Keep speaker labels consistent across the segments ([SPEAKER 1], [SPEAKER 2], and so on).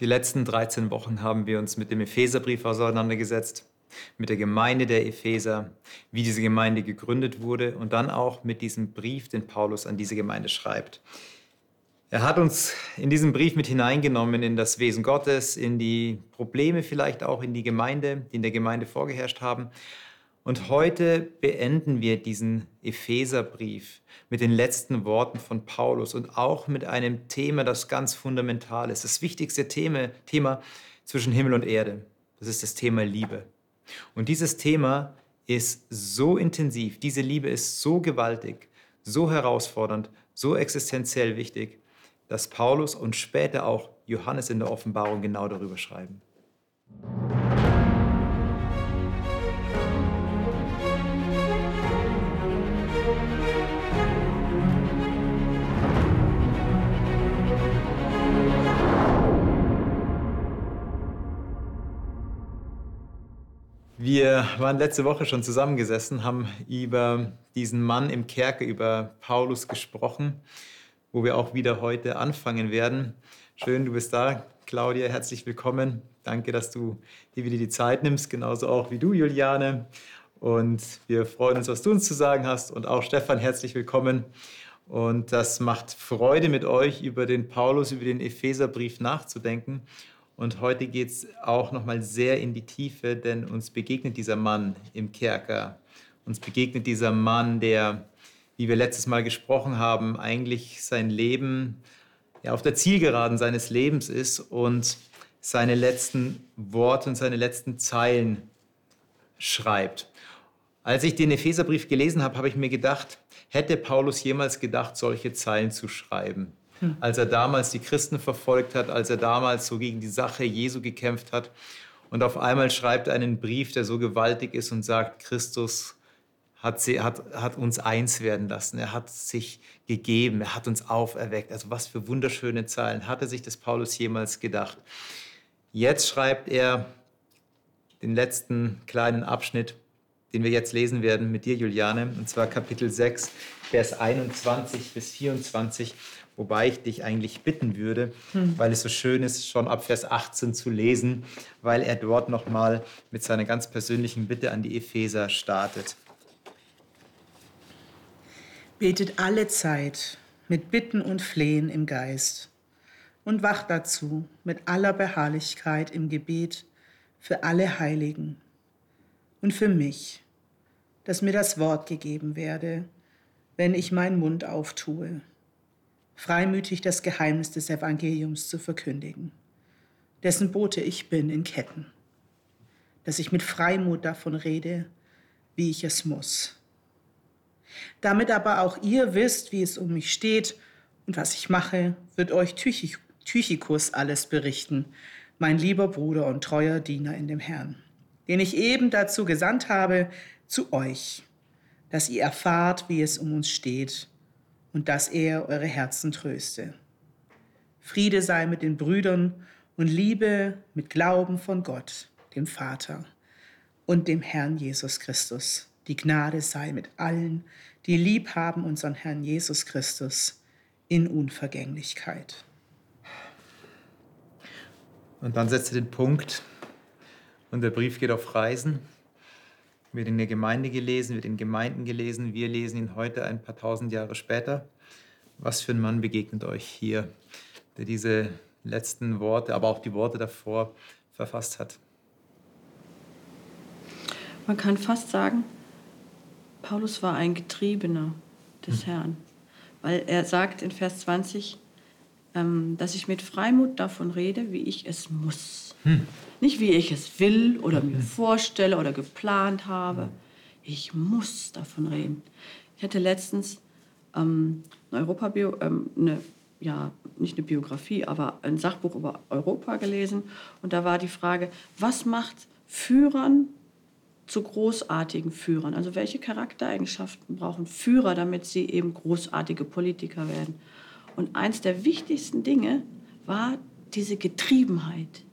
[SPEAKER 1] Die letzten 13 Wochen haben wir uns mit dem Epheserbrief auseinandergesetzt, mit der Gemeinde der Epheser, wie diese Gemeinde gegründet wurde und dann auch mit diesem Brief, den Paulus an diese Gemeinde schreibt. Er hat uns in diesem Brief mit hineingenommen in das Wesen Gottes, in die Probleme vielleicht auch in die Gemeinde, die in der Gemeinde vorgeherrscht haben. Und heute beenden wir diesen Epheserbrief mit den letzten Worten von Paulus und auch mit einem Thema, das ganz fundamental ist. Das wichtigste Thema, Thema zwischen Himmel und Erde. Das ist das Thema Liebe. Und dieses Thema ist so intensiv, diese Liebe ist so gewaltig, so herausfordernd, so existenziell wichtig, dass Paulus und später auch Johannes in der Offenbarung genau darüber schreiben. Wir waren letzte Woche schon zusammengesessen, haben über diesen Mann im Kerker, über Paulus gesprochen, wo wir auch wieder heute anfangen werden. Schön, du bist da, Claudia, herzlich willkommen. Danke, dass du dir wieder die Zeit nimmst, genauso auch wie du, Juliane. Und wir freuen uns, was du uns zu sagen hast. Und auch Stefan, herzlich willkommen. Und das macht Freude mit euch, über den Paulus, über den Epheserbrief nachzudenken. Und heute geht es auch nochmal sehr in die Tiefe, denn uns begegnet dieser Mann im Kerker. Uns begegnet dieser Mann, der, wie wir letztes Mal gesprochen haben, eigentlich sein Leben ja, auf der Zielgeraden seines Lebens ist und seine letzten Worte und seine letzten Zeilen schreibt. Als ich den Epheserbrief gelesen habe, habe ich mir gedacht, hätte Paulus jemals gedacht, solche Zeilen zu schreiben? Als er damals die Christen verfolgt hat, als er damals so gegen die Sache Jesu gekämpft hat. Und auf einmal schreibt er einen Brief, der so gewaltig ist und sagt, Christus hat, sie, hat, hat uns eins werden lassen. Er hat sich gegeben, er hat uns auferweckt. Also was für wunderschöne Zeilen. Hatte sich das Paulus jemals gedacht? Jetzt schreibt er den letzten kleinen Abschnitt, den wir jetzt lesen werden mit dir, Juliane, und zwar Kapitel 6, Vers 21 bis 24. Wobei ich dich eigentlich bitten würde, hm. weil es so schön ist, schon ab Vers 18 zu lesen, weil er dort nochmal mit seiner ganz persönlichen Bitte an die Epheser startet.
[SPEAKER 2] Betet alle Zeit mit Bitten und Flehen im Geist und wacht dazu mit aller Beharrlichkeit im Gebet für alle Heiligen und für mich, dass mir das Wort gegeben werde, wenn ich meinen Mund auftue freimütig das Geheimnis des Evangeliums zu verkündigen, dessen Bote ich bin in Ketten, dass ich mit Freimut davon rede, wie ich es muss. Damit aber auch ihr wisst, wie es um mich steht und was ich mache, wird euch Tychikus alles berichten, mein lieber Bruder und treuer Diener in dem Herrn, den ich eben dazu gesandt habe, zu euch, dass ihr erfahrt, wie es um uns steht und dass er eure Herzen tröste. Friede sei mit den Brüdern und Liebe mit Glauben von Gott, dem Vater und dem Herrn Jesus Christus. Die Gnade sei mit allen, die lieb haben unseren Herrn Jesus Christus in Unvergänglichkeit.
[SPEAKER 1] Und dann setzt er den Punkt und der Brief geht auf Reisen wird in der Gemeinde gelesen, wird in Gemeinden gelesen. Wir lesen ihn heute ein paar tausend Jahre später. Was für ein Mann begegnet euch hier, der diese letzten Worte, aber auch die Worte davor verfasst hat?
[SPEAKER 3] Man kann fast sagen, Paulus war ein Getriebener des hm. Herrn, weil er sagt in Vers 20, ähm, dass ich mit Freimut davon rede, wie ich es muss. Hm. Nicht wie ich es will oder mir vorstelle oder geplant habe. Ich muss davon reden. Ich hatte letztens ähm, eine Europabio, ähm, eine, ja, nicht eine Biografie, aber ein Sachbuch über Europa gelesen. Und da war die Frage, was macht Führern zu großartigen Führern? Also welche Charaktereigenschaften brauchen Führer, damit sie eben großartige Politiker werden? Und eins der wichtigsten Dinge war diese Getriebenheit.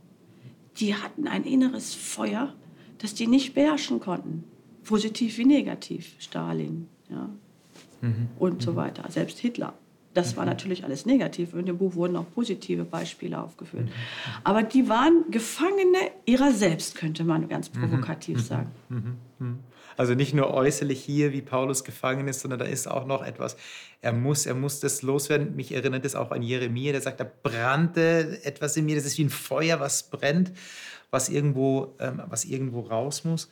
[SPEAKER 3] Die hatten ein inneres Feuer, das die nicht beherrschen konnten. Positiv wie negativ. Stalin ja. Mhm. und so mhm. weiter. Selbst Hitler Das war natürlich alles negativ. In dem Buch wurden auch positive Beispiele aufgeführt. Aber die waren Gefangene ihrer selbst, könnte man ganz provokativ sagen.
[SPEAKER 1] Also nicht nur äußerlich hier, wie Paulus gefangen ist, sondern da ist auch noch etwas. Er muss, er muss das loswerden. Mich erinnert es auch an Jeremia, der sagt, da brannte etwas in mir. Das ist wie ein Feuer, was brennt, was irgendwo, ähm, was irgendwo raus muss.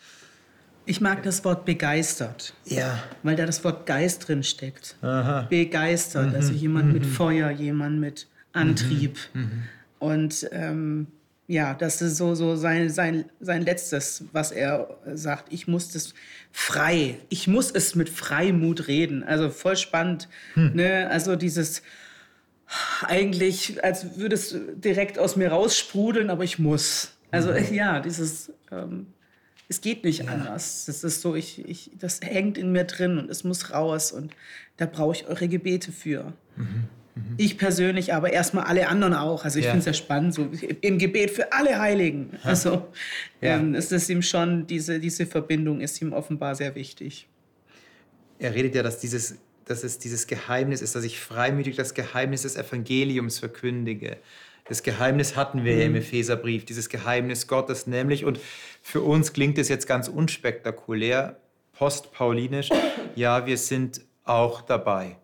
[SPEAKER 2] Ich mag das Wort begeistert.
[SPEAKER 1] Ja.
[SPEAKER 2] Weil da das Wort Geist drin steckt. Aha. Begeistert, also jemand mhm. mit Feuer, jemand mit Antrieb. Mhm. mhm. Und ähm, ja, das ist so, so sein, sein, sein letztes, was er sagt. Ich muss das frei, ich muss es mit Freimut reden. Also voll spannend. Hm. Ne? Also dieses eigentlich, als würde es direkt aus mir raussprudeln, aber ich muss. Also mhm. ja, dieses, ähm, es geht nicht ja. anders. Das ist so, ich, ich, das hängt in mir drin und es muss raus und da brauche ich eure Gebete für. Mhm. Mhm. Ich persönlich, aber erstmal alle anderen auch. Also ich ja. finde es ja spannend, so im Gebet für alle Heiligen. Also ja. ähm, es ist ihm schon, diese, diese Verbindung ist ihm offenbar sehr wichtig.
[SPEAKER 1] Er redet ja, dass, dieses, dass es dieses Geheimnis ist, dass ich freimütig das Geheimnis des Evangeliums verkündige. Das Geheimnis hatten wir mhm. ja im mhm. Epheserbrief, dieses Geheimnis Gottes nämlich. Und für uns klingt es jetzt ganz unspektakulär, postpaulinisch. Ja, wir sind auch dabei.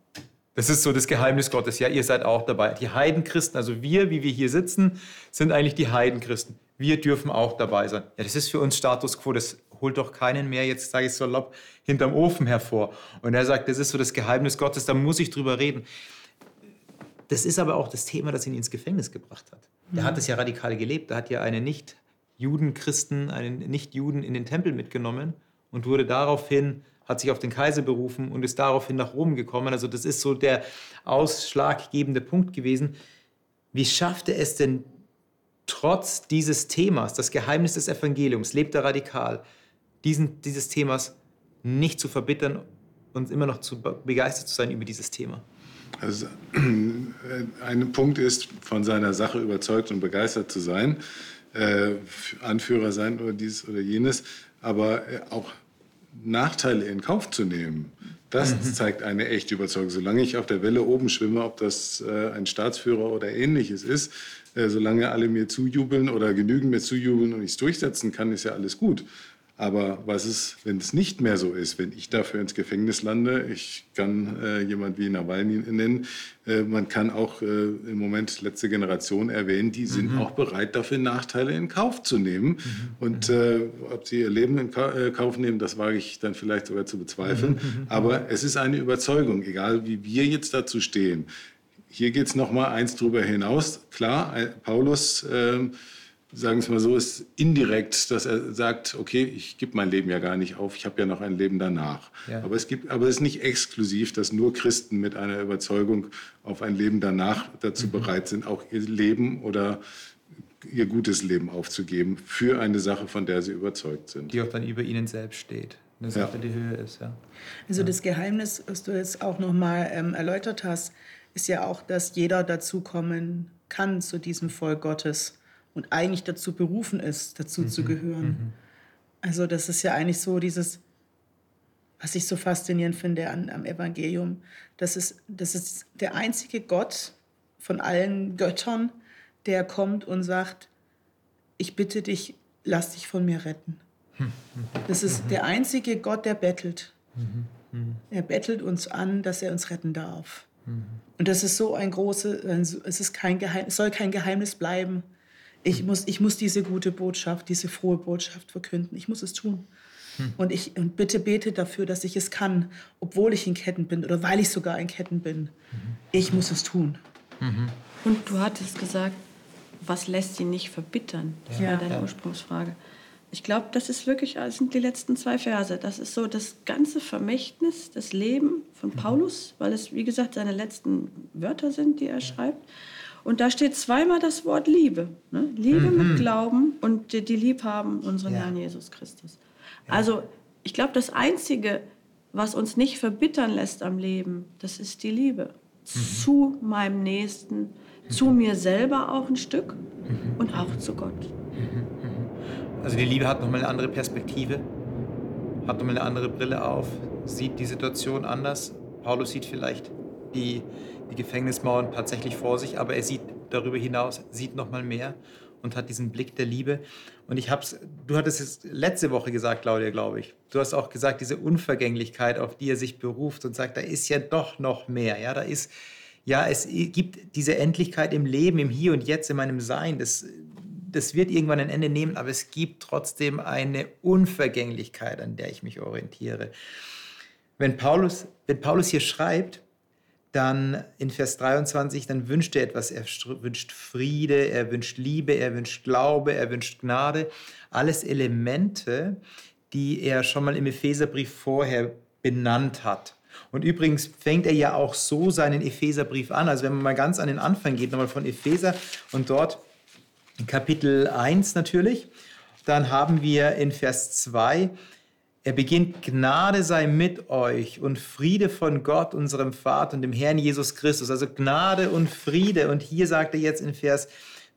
[SPEAKER 1] Das ist so das Geheimnis Gottes. Ja, ihr seid auch dabei. Die Heidenchristen, also wir, wie wir hier sitzen, sind eigentlich die Heidenchristen. Wir dürfen auch dabei sein. Ja, das ist für uns Status quo. Das holt doch keinen mehr, jetzt sage ich es salopp, hinterm Ofen hervor. Und er sagt, das ist so das Geheimnis Gottes, da muss ich drüber reden. Das ist aber auch das Thema, das ihn ins Gefängnis gebracht hat. Er hat es ja radikal gelebt. Er hat ja einen Nicht-Juden-Christen, einen Nicht-Juden in den Tempel mitgenommen und wurde daraufhin hat sich auf den Kaiser berufen und ist daraufhin nach Rom gekommen. Also das ist so der ausschlaggebende Punkt gewesen. Wie schafft er es denn trotz dieses Themas, das Geheimnis des Evangeliums, lebt er radikal, diesen, dieses Themas nicht zu verbittern und immer noch zu begeistert zu sein über dieses Thema?
[SPEAKER 4] Also ein Punkt ist, von seiner Sache überzeugt und begeistert zu sein, äh, Anführer sein oder dies oder jenes, aber äh, auch Nachteile in Kauf zu nehmen, das mhm. zeigt eine echte Überzeugung. Solange ich auf der Welle oben schwimme, ob das äh, ein Staatsführer oder ähnliches ist, äh, solange alle mir zujubeln oder genügend mir zujubeln und ich es durchsetzen kann, ist ja alles gut. Aber was ist, wenn es nicht mehr so ist, wenn ich dafür ins Gefängnis lande? Ich kann äh, jemand wie Nawalny nennen. Äh, man kann auch äh, im Moment letzte Generation erwähnen, die sind mhm. auch bereit, dafür Nachteile in Kauf zu nehmen. Mhm. Und äh, ob sie ihr Leben in Ka äh, Kauf nehmen, das wage ich dann vielleicht sogar zu bezweifeln. Mhm. mhm. Aber es ist eine Überzeugung, egal wie wir jetzt dazu stehen. Hier geht es noch mal eins drüber hinaus. Klar, Paulus ähm, sagen wir es mal so, ist indirekt, dass er sagt, okay, ich gebe mein Leben ja gar nicht auf, ich habe ja noch ein Leben danach. Ja. Aber, es gibt, aber es ist nicht exklusiv, dass nur Christen mit einer Überzeugung auf ein Leben danach dazu mhm. bereit sind, auch ihr Leben oder ihr gutes Leben aufzugeben für eine Sache, von der sie überzeugt sind.
[SPEAKER 1] Die auch dann über ihnen selbst steht. Eine Sache, ja. die Höhe ist, ja.
[SPEAKER 2] Also das Geheimnis, was du jetzt auch nochmal ähm, erläutert hast, ist ja auch, dass jeder dazukommen kann zu diesem Volk Gottes und eigentlich dazu berufen ist, dazu mhm. zu gehören. Mhm. Also das ist ja eigentlich so dieses, was ich so faszinierend finde an, am Evangelium, das ist, das ist der einzige Gott von allen Göttern, der kommt und sagt, ich bitte dich, lass dich von mir retten. Mhm. Das ist mhm. der einzige Gott, der bettelt. Mhm. Mhm. Er bettelt uns an, dass er uns retten darf. Und das ist so ein großes, es ist kein Geheim, es soll kein Geheimnis bleiben, ich muss, ich muss diese gute Botschaft, diese frohe Botschaft verkünden. Ich muss es tun. Hm. Und, ich, und bitte bete dafür, dass ich es kann, obwohl ich in Ketten bin oder weil ich sogar in Ketten bin. Mhm. Ich muss es tun.
[SPEAKER 3] Mhm. Und du hattest gesagt, was lässt sie nicht verbittern? Das ja. war deine ja. Ursprungsfrage. Ich glaube, das ist wirklich, das sind die letzten zwei Verse. Das ist so das ganze Vermächtnis, das Leben von mhm. Paulus, weil es, wie gesagt, seine letzten Wörter sind, die er schreibt. Und da steht zweimal das Wort Liebe. Ne? Liebe mhm. mit Glauben und die, die lieb haben unseren ja. Herrn Jesus Christus. Ja. Also ich glaube, das Einzige, was uns nicht verbittern lässt am Leben, das ist die Liebe. Mhm. Zu meinem Nächsten, mhm. zu mir selber auch ein Stück mhm. und auch zu Gott. Mhm.
[SPEAKER 1] Also die Liebe hat nochmal eine andere Perspektive, hat nochmal eine andere Brille auf, sieht die Situation anders. Paulus sieht vielleicht die, die Gefängnismauern tatsächlich vor sich, aber er sieht darüber hinaus, sieht noch mal mehr und hat diesen Blick der Liebe. Und ich hab's, du hattest es letzte Woche gesagt, Claudia, glaube ich. Du hast auch gesagt, diese Unvergänglichkeit, auf die er sich beruft und sagt, da ist ja doch noch mehr. Ja, da ist, ja, es gibt diese Endlichkeit im Leben, im Hier und Jetzt, in meinem Sein. Das, das wird irgendwann ein Ende nehmen, aber es gibt trotzdem eine Unvergänglichkeit, an der ich mich orientiere. Wenn Paulus, wenn Paulus hier schreibt, dann in Vers 23, dann wünscht er etwas. Er wünscht Friede, er wünscht Liebe, er wünscht Glaube, er wünscht Gnade. Alles Elemente, die er schon mal im Epheserbrief vorher benannt hat. Und übrigens fängt er ja auch so seinen Epheserbrief an. Also wenn man mal ganz an den Anfang geht, nochmal von Epheser und dort in Kapitel 1 natürlich, dann haben wir in Vers 2, er beginnt, Gnade sei mit euch und Friede von Gott, unserem Vater und dem Herrn Jesus Christus. Also Gnade und Friede. Und hier sagt er jetzt in Vers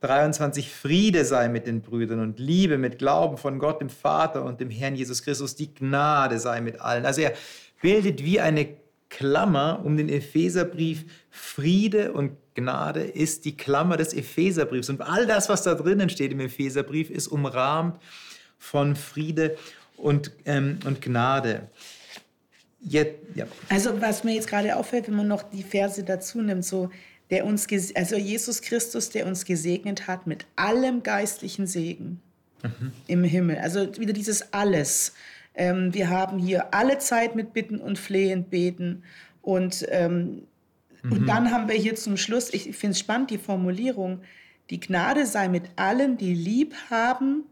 [SPEAKER 1] 23, Friede sei mit den Brüdern und Liebe mit Glauben von Gott, dem Vater und dem Herrn Jesus Christus. Die Gnade sei mit allen. Also er bildet wie eine Klammer um den Epheserbrief. Friede und Gnade ist die Klammer des Epheserbriefs. Und all das, was da drinnen steht im Epheserbrief, ist umrahmt von Friede und, ähm, und Gnade.
[SPEAKER 2] Jetzt, ja. Also was mir jetzt gerade auffällt, wenn man noch die Verse dazu nimmt, so der uns, also Jesus Christus, der uns gesegnet hat mit allem geistlichen Segen mhm. im Himmel. Also wieder dieses alles. Ähm, wir haben hier alle Zeit mit Bitten und Flehen, Beten und ähm, mhm. und dann haben wir hier zum Schluss, ich finde es spannend, die Formulierung, die Gnade sei mit allen, die lieb haben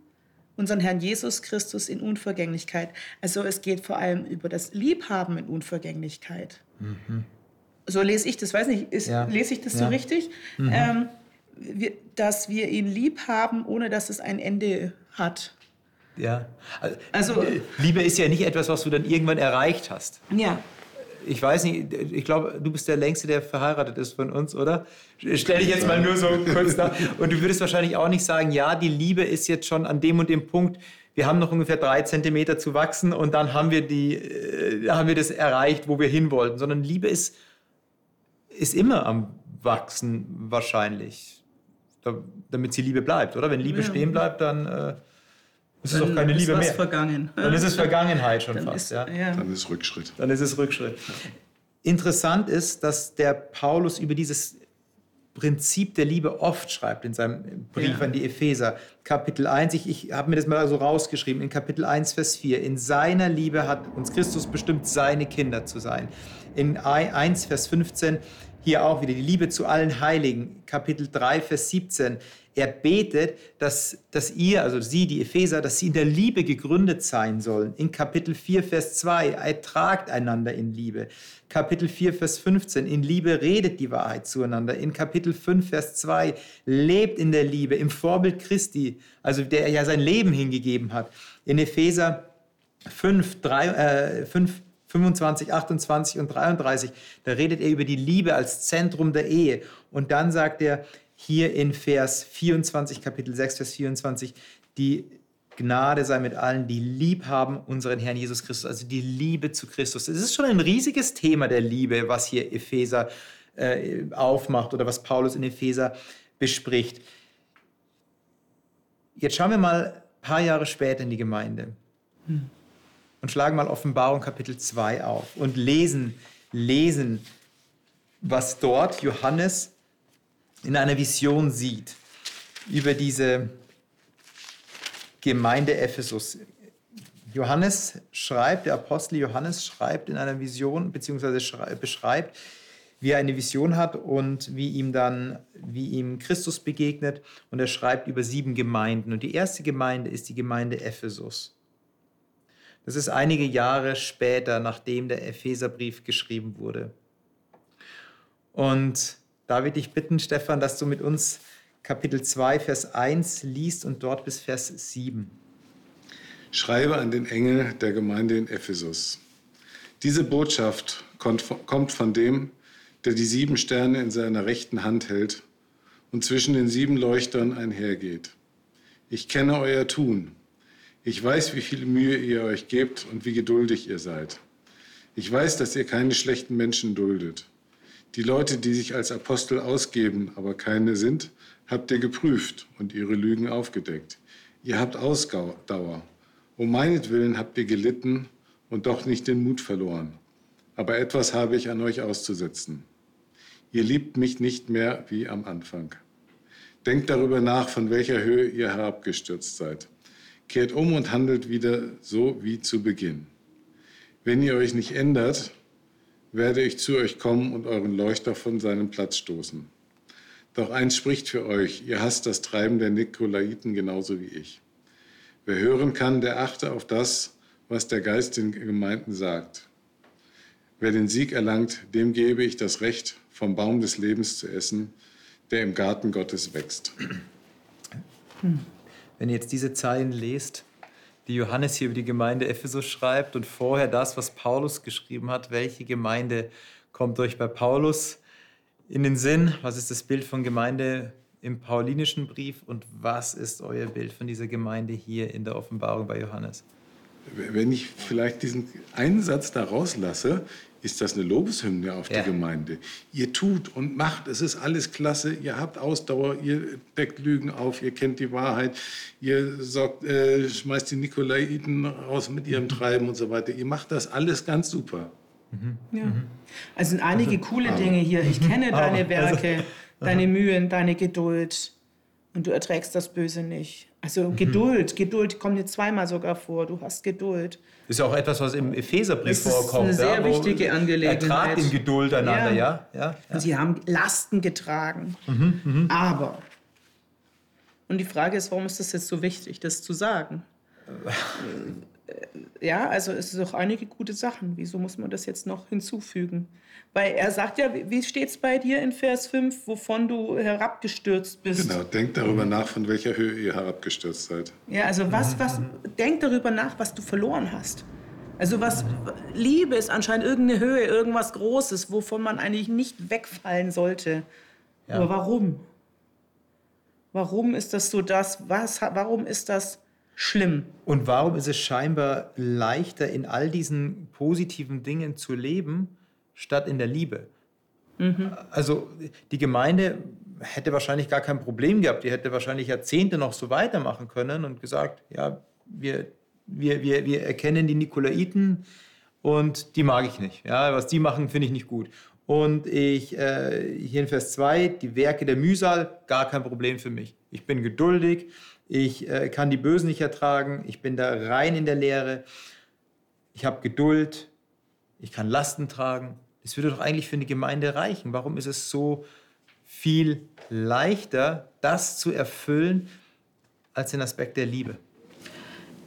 [SPEAKER 2] unseren Herrn Jesus Christus in Unvergänglichkeit. Also es geht vor allem über das Liebhaben in Unvergänglichkeit. Mhm. So lese ich das, weiß nicht, ist, ja. lese ich das ja. so richtig? Mhm. Ähm, wir, dass wir ihn lieb haben, ohne dass es ein Ende hat.
[SPEAKER 1] Ja. Also, Liebe ist ja nicht etwas, was du dann irgendwann erreicht hast.
[SPEAKER 2] Ja
[SPEAKER 1] ich weiß nicht, ich glaube, du bist der Längste, der verheiratet ist von uns, oder? Stell dich jetzt mal nur so kurz da. Und du würdest wahrscheinlich auch nicht sagen, ja, die Liebe ist jetzt schon an dem und dem Punkt, wir haben noch ungefähr drei Zentimeter zu wachsen und dann haben wir, die, äh, haben wir das erreicht, wo wir hin wollten. Sondern Liebe ist, ist immer am Wachsen wahrscheinlich, damit sie Liebe bleibt, oder? Wenn Liebe ja. stehen bleibt, dann... Äh, es ist doch keine Liebe ist mehr.
[SPEAKER 2] Vergangen.
[SPEAKER 1] Dann ist es Vergangenheit schon
[SPEAKER 4] dann
[SPEAKER 1] fast.
[SPEAKER 4] Ist, ja. ja. Dann ist Rückschritt.
[SPEAKER 1] Dann ist es Rückschritt. Interessant ist, dass der Paulus über dieses Prinzip der Liebe oft schreibt in seinem Brief ja. an die Epheser. Kapitel 1, ich, ich habe mir das mal so rausgeschrieben, in Kapitel 1, Vers 4. In seiner Liebe hat uns Christus bestimmt, seine Kinder zu sein. In 1, Vers 15, hier auch wieder die Liebe zu allen Heiligen. Kapitel 3, Vers 17. Er betet, dass, dass ihr, also sie, die Epheser, dass sie in der Liebe gegründet sein sollen. In Kapitel 4, Vers 2, ertragt einander in Liebe. Kapitel 4, Vers 15, in Liebe redet die Wahrheit zueinander. In Kapitel 5, Vers 2, lebt in der Liebe, im Vorbild Christi, also der ja sein Leben hingegeben hat. In Epheser 5, 3, äh, 5 25, 28 und 33, da redet er über die Liebe als Zentrum der Ehe. Und dann sagt er, hier in Vers 24, Kapitel 6, Vers 24, die Gnade sei mit allen, die lieb haben unseren Herrn Jesus Christus, also die Liebe zu Christus. Es ist schon ein riesiges Thema der Liebe, was hier Epheser äh, aufmacht oder was Paulus in Epheser bespricht. Jetzt schauen wir mal ein paar Jahre später in die Gemeinde hm. und schlagen mal Offenbarung Kapitel 2 auf und lesen, lesen, was dort Johannes in einer Vision sieht über diese Gemeinde Ephesus. Johannes schreibt, der Apostel Johannes schreibt in einer Vision, beziehungsweise beschreibt, wie er eine Vision hat und wie ihm dann, wie ihm Christus begegnet. Und er schreibt über sieben Gemeinden. Und die erste Gemeinde ist die Gemeinde Ephesus. Das ist einige Jahre später, nachdem der Epheserbrief geschrieben wurde. Und Darf ich dich bitten, Stefan, dass du mit uns Kapitel 2, Vers 1 liest und dort bis Vers 7.
[SPEAKER 4] Schreibe an den Engel der Gemeinde in Ephesus. Diese Botschaft kommt von dem, der die sieben Sterne in seiner rechten Hand hält und zwischen den sieben Leuchtern einhergeht. Ich kenne euer Tun. Ich weiß, wie viel Mühe ihr euch gebt und wie geduldig ihr seid. Ich weiß, dass ihr keine schlechten Menschen duldet. Die Leute, die sich als Apostel ausgeben, aber keine sind, habt ihr geprüft und ihre Lügen aufgedeckt. Ihr habt Ausdauer. Um meinetwillen habt ihr gelitten und doch nicht den Mut verloren. Aber etwas habe ich an euch auszusetzen. Ihr liebt mich nicht mehr wie am Anfang. Denkt darüber nach, von welcher Höhe ihr herabgestürzt seid. Kehrt um und handelt wieder so wie zu Beginn. Wenn ihr euch nicht ändert, werde ich zu euch kommen und euren Leuchter von seinem Platz stoßen. Doch eins spricht für euch, ihr hasst das Treiben der Nikolaiten genauso wie ich. Wer hören kann, der achte auf das, was der Geist den Gemeinden sagt. Wer den Sieg erlangt, dem gebe ich das Recht, vom Baum des Lebens zu essen, der im Garten Gottes wächst.
[SPEAKER 1] Wenn ihr jetzt diese Zeilen lest, die Johannes hier über die Gemeinde Ephesus schreibt und vorher das, was Paulus geschrieben hat. Welche Gemeinde kommt euch bei Paulus in den Sinn? Was ist das Bild von Gemeinde im paulinischen Brief und was ist euer Bild von dieser Gemeinde hier in der Offenbarung bei Johannes?
[SPEAKER 4] Wenn ich vielleicht diesen einen Satz da rauslasse, ist das eine Lobeshymne auf ja. die Gemeinde. Ihr tut und macht, es ist alles klasse, ihr habt Ausdauer, ihr deckt Lügen auf, ihr kennt die Wahrheit, ihr sorgt, äh, schmeißt die Nikolaiten raus mit ihrem Treiben und so weiter. Ihr macht das alles ganz super.
[SPEAKER 2] Mhm. Ja. Also sind einige also, coole aber. Dinge hier. Ich kenne deine also, Werke, also, deine Mühen, deine Geduld und du erträgst das Böse nicht. Also mhm. Geduld, Geduld kommt dir zweimal sogar vor. Du hast Geduld.
[SPEAKER 1] Ist ja auch etwas, was im Epheserbrief vorkommt.
[SPEAKER 2] Das ist eine sehr ja, wichtige Angelegenheit.
[SPEAKER 1] Ertragt in Geduld einander, ja. ja, ja,
[SPEAKER 2] ja. Sie haben Lasten getragen. Mhm, mh. Aber, und die Frage ist, warum ist das jetzt so wichtig, das zu sagen? ja, also es sind doch einige gute Sachen. Wieso muss man das jetzt noch hinzufügen? Weil er sagt ja, wie steht es bei dir in Vers 5, wovon du herabgestürzt bist?
[SPEAKER 4] Genau, denkt darüber nach, von welcher Höhe ihr herabgestürzt seid.
[SPEAKER 2] Ja, also was, was, denk darüber nach, was du verloren hast. Also was, Liebe ist anscheinend irgendeine Höhe, irgendwas Großes, wovon man eigentlich nicht wegfallen sollte. Ja. Aber warum? Warum ist das so das? Was, warum ist das schlimm.
[SPEAKER 1] Und warum ist es scheinbar leichter, in all diesen positiven Dingen zu leben, statt in der Liebe? Mhm. Also die Gemeinde hätte wahrscheinlich gar kein Problem gehabt. Die hätte wahrscheinlich Jahrzehnte noch so weitermachen können und gesagt, ja, wir, wir, wir, wir erkennen die Nikolaiten und die mag ich nicht. Ja, was die machen, finde ich nicht gut. Und ich, äh, hier in Vers 2, die Werke der Mühsal, gar kein Problem für mich. Ich bin geduldig, ich äh, kann die Bösen nicht ertragen, ich bin da rein in der Lehre, ich habe Geduld, ich kann Lasten tragen. Das würde doch eigentlich für eine Gemeinde reichen. Warum ist es so viel leichter, das zu erfüllen, als den Aspekt der Liebe?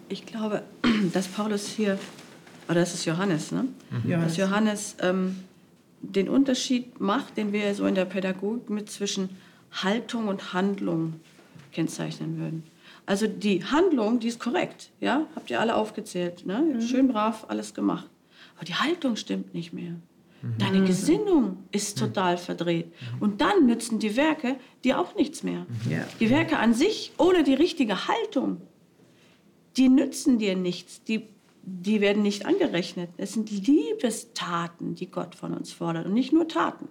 [SPEAKER 3] Ich glaube, dass Paulus hier, oder das ist Johannes, ne? Mhm. Dass Johannes ähm, den Unterschied macht, den wir so in der Pädagogik mit zwischen Haltung und Handlung kennzeichnen würden. Also die Handlung, die ist korrekt, ja, habt ihr alle aufgezählt, ne? Mhm. schön brav alles gemacht. Aber die Haltung stimmt nicht mehr. Mhm. Deine Gesinnung ist mhm. total verdreht. Mhm. Und dann nützen die Werke dir auch nichts mehr. Mhm. Ja. Die Werke an sich, ohne die richtige Haltung, die nützen dir nichts. Die, die werden nicht angerechnet. Es sind Liebestaten, die Gott von uns fordert und nicht nur Taten.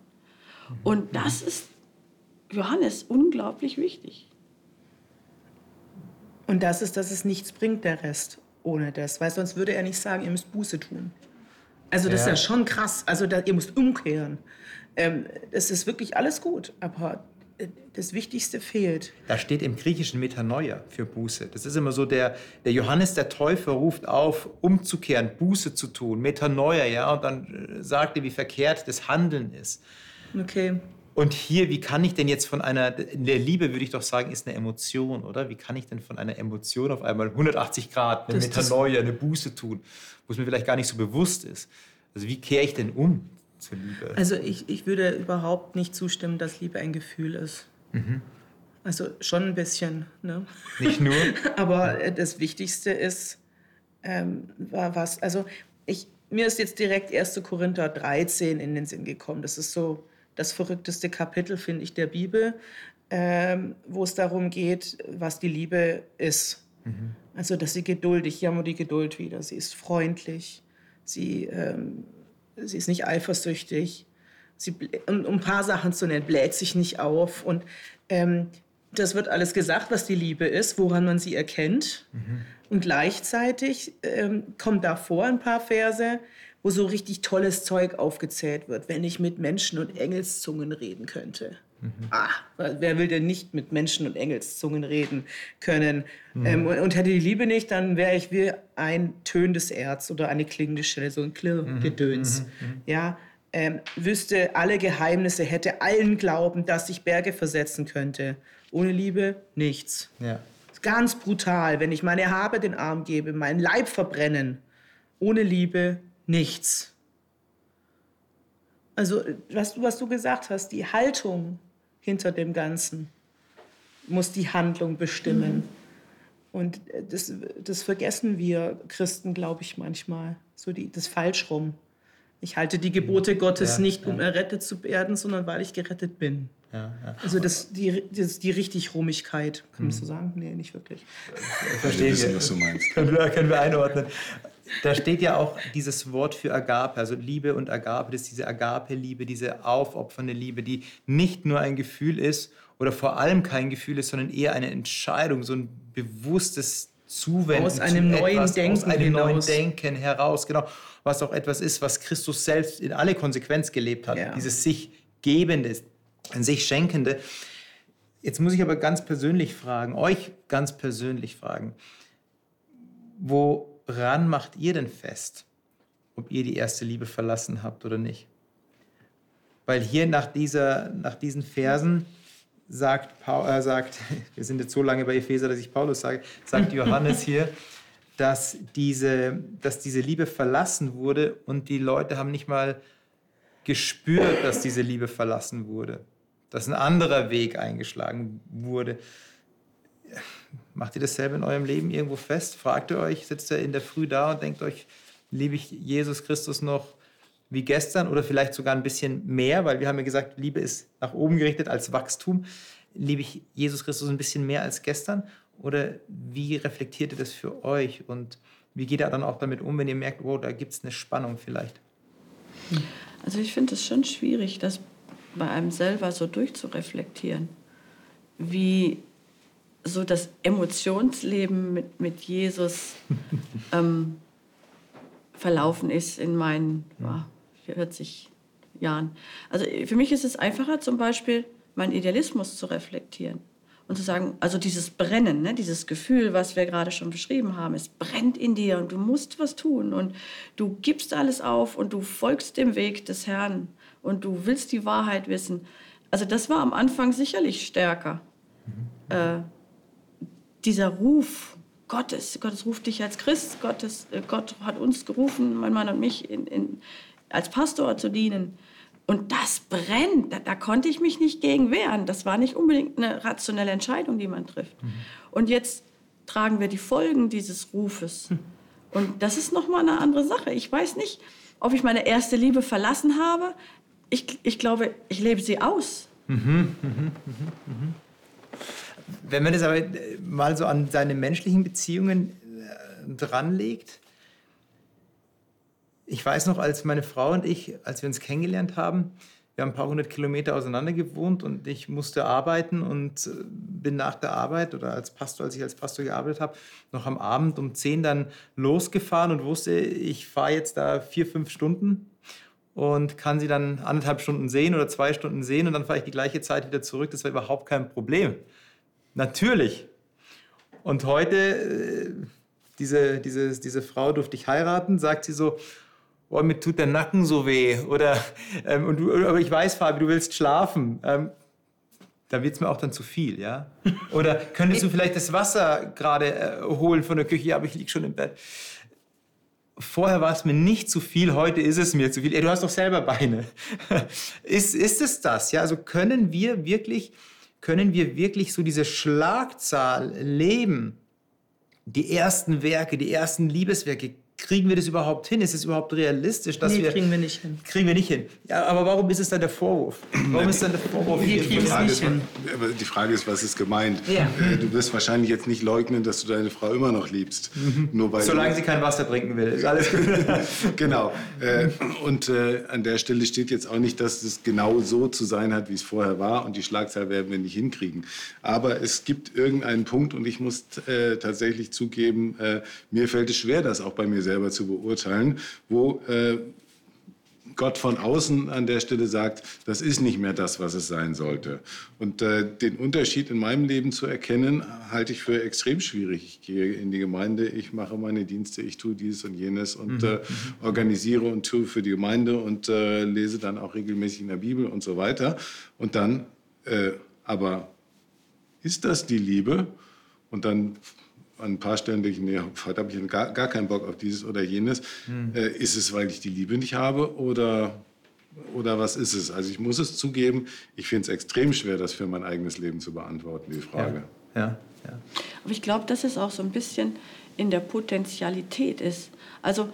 [SPEAKER 3] Mhm. Und das ist Johannes unglaublich wichtig.
[SPEAKER 2] Und das ist, dass es nichts bringt, der Rest, ohne das. Weil sonst würde er nicht sagen, ihr müsst Buße tun. Also das ja. ist ja schon krass. Also da, ihr müsst umkehren. Ähm, das ist wirklich alles gut, aber äh, das Wichtigste fehlt.
[SPEAKER 1] Da steht im Griechischen Metanoia für Buße. Das ist immer so, der, der Johannes der Täufer ruft auf, umzukehren, Buße zu tun, Metanoia, ja, und dann äh, sagt er, wie verkehrt das Handeln ist.
[SPEAKER 2] Okay.
[SPEAKER 1] Und hier, wie kann ich denn jetzt von einer, der Liebe würde ich doch sagen, ist eine Emotion, oder? Wie kann ich denn von einer Emotion auf einmal 180 Grad, eine das, Metanoia, eine Buße tun, wo es mir vielleicht gar nicht so bewusst ist? Also wie kehre ich denn um zur Liebe?
[SPEAKER 2] Also ich, ich würde überhaupt nicht zustimmen, dass Liebe ein Gefühl ist. Mhm. Also schon ein bisschen. Ne?
[SPEAKER 1] Nicht nur.
[SPEAKER 2] Aber das Wichtigste ist, ähm, war was, also ich, mir ist jetzt direkt 1. Korinther 13 in den Sinn gekommen. Das ist so das verrückteste Kapitel, finde ich, der Bibel, ähm, wo es darum geht, was die Liebe ist. Mhm. Also, dass sie geduldig, hier haben wir die Geduld wieder, sie ist freundlich, sie, ähm, sie ist nicht eifersüchtig Sie, um, um ein paar Sachen zu nennen, bläht sich nicht auf. Und ähm, das wird alles gesagt, was die Liebe ist, woran man sie erkennt. Mhm. Und gleichzeitig ähm, kommen davor ein paar Verse, wo so richtig tolles Zeug aufgezählt wird, wenn ich mit Menschen und Engelszungen reden könnte. Mhm. Ah, wer will denn nicht mit Menschen und Engelszungen reden können? Mhm. Ähm, und, und, hätte die Liebe nicht, dann wäre ich wie ein tönendes Erz oder eine klingende Stelle, so ein Klirr-Gedöns. Mhm. mhm. mhm. Ja, ähm, wüsste alle Geheimnisse, hätte allen Glauben, dass ich Berge versetzen könnte. Ohne Liebe nichts. Ja. Ganz brutal, wenn ich meine Habe den Arm gebe, meinen Leib verbrennen. Ohne Liebe nichts. Also, was du, was du gesagt hast, die Haltung hinter dem Ganzen muss die Handlung bestimmen. Mhm. Und das, das vergessen wir Christen, glaube ich, manchmal. So die, das falsch rum. Ich halte die Gebote Gottes ja, nicht, um ja. errettet zu werden, sondern weil ich gerettet bin. Ja, ja. Also das, die, das, die richtig Rummigkeit, kann man so mhm. sagen? Nee, nicht wirklich.
[SPEAKER 1] Ich verstehe, wissen, was du meinst. Können wir, können wir einordnen. Da steht ja auch dieses Wort für Agape, also Liebe und Agape, das ist diese Agape-Liebe, diese aufopfernde Liebe, die nicht nur ein Gefühl ist oder vor allem kein Gefühl ist, sondern eher eine Entscheidung, so ein bewusstes Zuwenden
[SPEAKER 2] aus einem neuen etwas, Denken
[SPEAKER 1] aus einem hinaus. neuen Denken heraus, genau, was auch etwas ist, was Christus selbst in alle Konsequenz gelebt hat, ja. dieses sich gebende, an sich Schenkende. Jetzt muss ich aber ganz persönlich fragen, euch ganz persönlich fragen, woran macht ihr denn fest, ob ihr die erste Liebe verlassen habt oder nicht? Weil hier nach, dieser, nach diesen Versen sagt, Paul, äh, sagt, wir sind jetzt so lange bei Epheser, dass ich Paulus sage, sagt Johannes hier, dass diese, dass diese Liebe verlassen wurde und die Leute haben nicht mal gespürt, dass diese Liebe verlassen wurde dass ein anderer Weg eingeschlagen wurde. Macht ihr dasselbe in eurem Leben irgendwo fest? Fragt ihr euch, sitzt ihr in der Früh da und denkt euch, liebe ich Jesus Christus noch wie gestern oder vielleicht sogar ein bisschen mehr, weil wir haben ja gesagt, Liebe ist nach oben gerichtet als Wachstum. Liebe ich Jesus Christus ein bisschen mehr als gestern? Oder wie reflektiert ihr das für euch? Und wie geht ihr dann auch damit um, wenn ihr merkt, oh, da gibt es eine Spannung vielleicht?
[SPEAKER 3] Also ich finde es schon schwierig, dass bei einem selber so durchzureflektieren, wie so das Emotionsleben mit, mit Jesus ähm, verlaufen ist in meinen ja, 40 Jahren. Also für mich ist es einfacher, zum Beispiel meinen Idealismus zu reflektieren und zu sagen, also dieses Brennen, ne, dieses Gefühl, was wir gerade schon beschrieben haben, es brennt in dir und du musst was tun und du gibst alles auf und du folgst dem Weg des Herrn und du willst die Wahrheit wissen. Also das war am Anfang sicherlich stärker. Mhm. Äh, dieser Ruf Gottes, Gottes ruft dich als Christ, Gottes, äh, Gott hat uns gerufen, mein Mann und mich, in, in, als Pastor zu dienen. Und das brennt, da, da, konnte ich mich nicht gegen wehren. Das war nicht unbedingt eine rationelle Entscheidung, die man trifft. Mhm. Und jetzt tragen wir die Folgen dieses Rufes. Mhm. Und das ist nochmal eine andere Sache. Ich weiß nicht, ob ich meine erste Liebe verlassen habe ich, ich glaube, ich lebe sie aus. Mhm, mh, mh,
[SPEAKER 1] mh, Wenn man das aber mal so an seine menschlichen Beziehungen äh, dranlegt, ich weiß noch, als meine Frau und ich, als wir uns kennengelernt haben, wir haben ein paar hundert Kilometer auseinander gewohnt und ich musste arbeiten und äh, bin nach der Arbeit oder als Pastor, als ich als Pastor gearbeitet habe, noch am Abend um zehn dann losgefahren und wusste, ich fahre jetzt da vier, fünf Stunden und kann sie dann anderthalb Stunden sehen oder zwei Stunden sehen und dann fahre ich die gleiche Zeit wieder zurück. Das war überhaupt kein Problem. Natürlich. Und heute, äh, diese, diese, diese Frau durfte ich heiraten, sagt sie so, oh, mir tut der Nacken so weh. Oder, ähm, und du, aber ich weiß, Fabi, du willst schlafen. Ähm, da wird es mir auch dann zu viel, ja? Oder könntest du vielleicht das Wasser gerade äh, holen von der Küche? Ja, aber ich liege schon im Bett vorher war es mir nicht zu viel, heute ist es mir zu viel. Ey, du hast doch selber Beine. ist, ist es das? Ja, also können wir wirklich, können wir wirklich so diese Schlagzahl leben? Die ersten Werke, die ersten Liebeswerke kriegen wir das überhaupt hin? Ist es überhaupt realistisch, dass
[SPEAKER 2] nee,
[SPEAKER 1] wir
[SPEAKER 2] kriegen wir nicht hin.
[SPEAKER 1] Kriegen wir nicht hin. Ja, aber warum ist es dann der Vorwurf? Warum ist dann der Vorwurf?
[SPEAKER 2] Wir kriegen es nicht hin.
[SPEAKER 4] Aber die Frage ist, was ist gemeint?
[SPEAKER 2] Ja.
[SPEAKER 4] Äh, Du wirst wahrscheinlich jetzt nicht leugnen, dass du deine Frau immer noch liebst. Nur weil
[SPEAKER 1] Solange sie kein Wasser trinken will, ist alles gut.
[SPEAKER 4] Genau. Äh, Und äh, an der Stelle steht jetzt auch nicht, dass es genau so zu sein hat, wie es vorher war. Und die Schlagzahl werden wir nicht hinkriegen. Aber es gibt irgendeinen Punkt, und ich muss tatsächlich zugeben, mir fällt es schwer, das auch bei mir selber zu beurteilen, wo äh, Gott von außen an der Stelle sagt, das ist nicht mehr das, was es sein sollte. Und äh, den Unterschied in meinem Leben zu erkennen, halte ich für extrem schwierig. Ich gehe in die Gemeinde, ich mache meine Dienste, ich tue dies und jenes und äh, organisiere und tue für die Gemeinde und äh, lese dann auch regelmäßig in der Bibel und so weiter. Und dann, aber ist das die Liebe? Und dann an ein paar Stellen denke ich, nee, heute habe ich gar, gar keinen Bock auf dieses oder jenes. Äh, ist es, weil ich die Liebe nicht habe oder, oder was ist es? Also ich muss es zugeben, ich finde es extrem schwer, das für mein eigenes Leben zu beantworten, die Frage.
[SPEAKER 1] Ja, ja.
[SPEAKER 3] Aber ich glaube, dass es auch so ein bisschen in der Potentialität ist. Also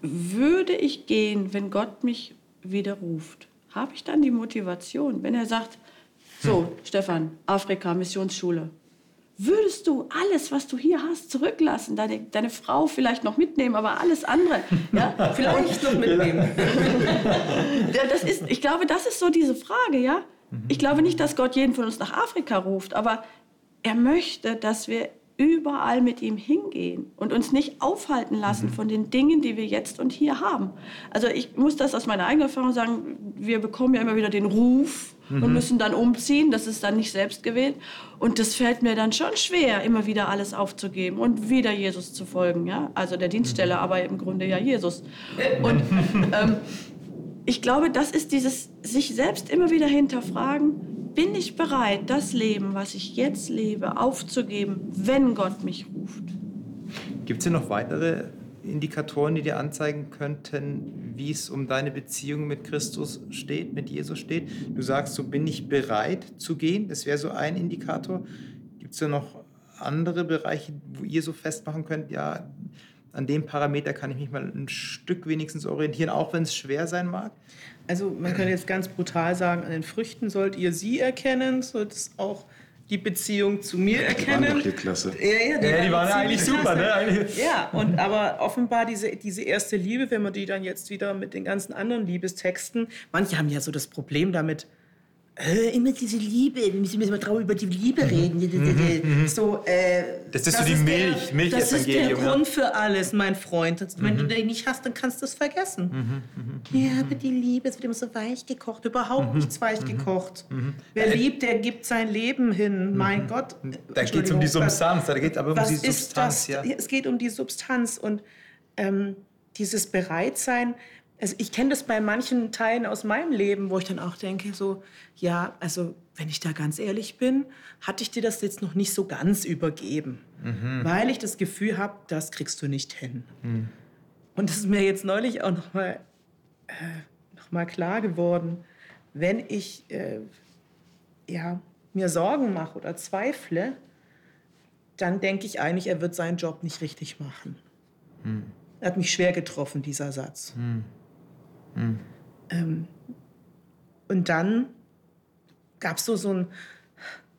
[SPEAKER 3] würde ich gehen, wenn Gott mich wieder ruft, habe ich dann die Motivation, wenn er sagt, so, Stefan, Afrika, Missionsschule, würdest du alles, was du hier hast, zurücklassen, deine, deine Frau vielleicht noch mitnehmen, aber alles andere, ja,
[SPEAKER 2] Vielleicht noch mitnehmen.
[SPEAKER 3] das ist, ich glaube, das ist so diese Frage, ja. Ich glaube nicht, dass Gott jeden von uns nach Afrika ruft, aber er möchte, dass wir überall mit ihm hingehen und uns nicht aufhalten lassen von den Dingen, die wir jetzt und hier haben. Also ich muss das aus meiner eigenen Erfahrung sagen, wir bekommen ja immer wieder den Ruf und müssen dann umziehen, das ist dann nicht selbst gewählt. Und das fällt mir dann schon schwer, immer wieder alles aufzugeben und wieder Jesus zu folgen, ja, also der Dienststelle, aber im Grunde ja Jesus. Und ähm, ich glaube, das ist dieses sich selbst immer wieder hinterfragen, bin ich bereit, das Leben, was ich jetzt lebe, aufzugeben, wenn Gott mich ruft?
[SPEAKER 1] Gibt es hier noch weitere Indikatoren, die dir anzeigen könnten, wie es um deine Beziehung mit Christus steht, mit Jesus steht? Du sagst, so bin ich bereit zu gehen. Das wäre so ein Indikator. Gibt es da noch andere Bereiche, wo ihr so festmachen könnt, ja, an dem Parameter kann ich mich mal ein Stück wenigstens orientieren, auch wenn es schwer sein mag?
[SPEAKER 2] Also man kann jetzt ganz brutal sagen, an den Früchten sollt ihr sie erkennen, sollt es auch die Beziehung zu mir
[SPEAKER 4] Die waren
[SPEAKER 2] erkennen.
[SPEAKER 4] doch hier klasse.
[SPEAKER 2] Ja, ja,
[SPEAKER 1] Ja, die waren ja eigentlich
[SPEAKER 2] ziemlich
[SPEAKER 1] super,
[SPEAKER 2] klasse.
[SPEAKER 1] ne? Eigentlich-
[SPEAKER 2] Ja, und aber offenbar diese, diese erste Liebe, wenn man die dann jetzt wieder mit den ganzen anderen Liebestexten, manche haben ja so das Problem damit, äh, immer diese Liebe, wir müssen immer drauf über die Liebe reden. So, äh,
[SPEAKER 1] Das ist so die Milch-
[SPEAKER 2] der,
[SPEAKER 1] Milchevangelium,
[SPEAKER 2] Das ist der
[SPEAKER 1] ja.
[SPEAKER 2] Grund für alles, mein Freund. Und Wenn du den nicht hast, dann kannst du es vergessen. Ja, aber die Liebe, es wird immer so weich gekocht. Überhaupt nichts weich gekocht. Wer liebt, der gibt sein Leben hin. Mein Ggott.
[SPEAKER 1] Da geht es um die Substanz, da geht es aber um
[SPEAKER 2] was
[SPEAKER 1] die
[SPEAKER 2] ist
[SPEAKER 1] Substanz.
[SPEAKER 2] das?
[SPEAKER 1] Ja.
[SPEAKER 2] Es geht um die Substanz und ähm, dieses Bereitsein. Also ich kenne das bei manchen Teilen aus meinem Leben, wo ich dann auch denke, so, ja, also wenn ich da ganz ehrlich bin, hatte ich dir das jetzt noch nicht so ganz übergeben, weil ich das Gefühl habe, das kriegst du nicht hin. Und das ist mir jetzt neulich auch noch mal, äh, noch mal klar geworden, wenn ich äh, ja, mir Sorgen mache oder zweifle, dann denke ich eigentlich, er wird seinen Job nicht richtig machen. Er hat mich schwer getroffen, dieser Satz. Ähm, und dann gab es so, so ein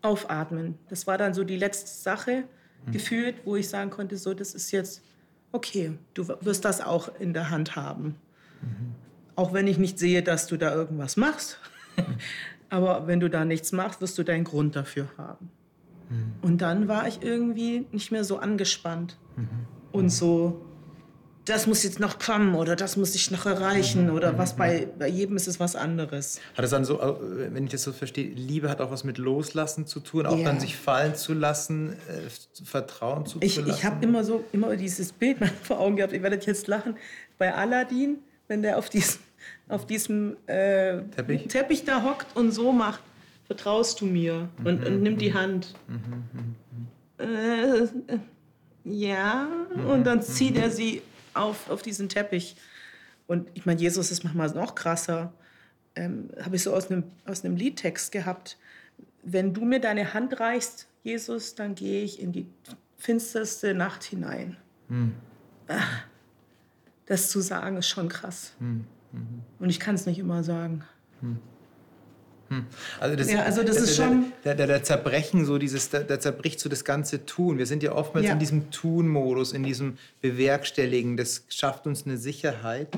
[SPEAKER 2] Aufatmen. Das war dann so die letzte Sache gefühlt, wo ich sagen konnte, so, das ist jetzt okay, du wirst das auch in der Hand haben. Auch wenn ich nicht sehe, dass du da irgendwas machst. Aber wenn du da nichts machst, wirst du deinen Grund dafür haben. Und dann war ich irgendwie nicht mehr so angespannt und so, das muss jetzt noch kommen oder das muss ich noch erreichen oder was bei, bei jedem ist es was anderes.
[SPEAKER 1] Hat es dann so, wenn ich das so verstehe, Liebe hat auch was mit Loslassen zu tun, auch
[SPEAKER 2] Ja.
[SPEAKER 1] dann sich fallen zu lassen, äh, Vertrauen zu
[SPEAKER 2] Ich, ich habe immer so immer dieses Bild vor Augen gehabt. Ich werde jetzt lachen. Bei Aladdin, wenn der auf diesem, auf diesem äh,
[SPEAKER 1] Teppich?
[SPEAKER 2] Teppich da hockt und so macht, vertraust du mir und, und nimm die Hand. Äh, äh, ja, und dann zieht er sie auf, auf diesen Teppich. Und ich meine, Jesus ist manchmal noch krasser. Ähm, Habe ich so aus einem, aus einem Liedtext gehabt. Wenn du mir deine Hand reichst, Jesus, dann gehe ich in die finsterste Nacht hinein. Ah. das zu sagen, ist schon krass. Hm. Mhm. Und ich kann es nicht immer sagen. Hm.
[SPEAKER 1] Hm. Also das, ja, also das der, ist schon. Der, der, der, Zerbrechen, so dieses, der, der, zerbricht so das ganze Tun. Wir sind ja oftmals ja. in diesem Tun-Modus, in diesem Bewerkstelligen. Das schafft uns eine Sicherheit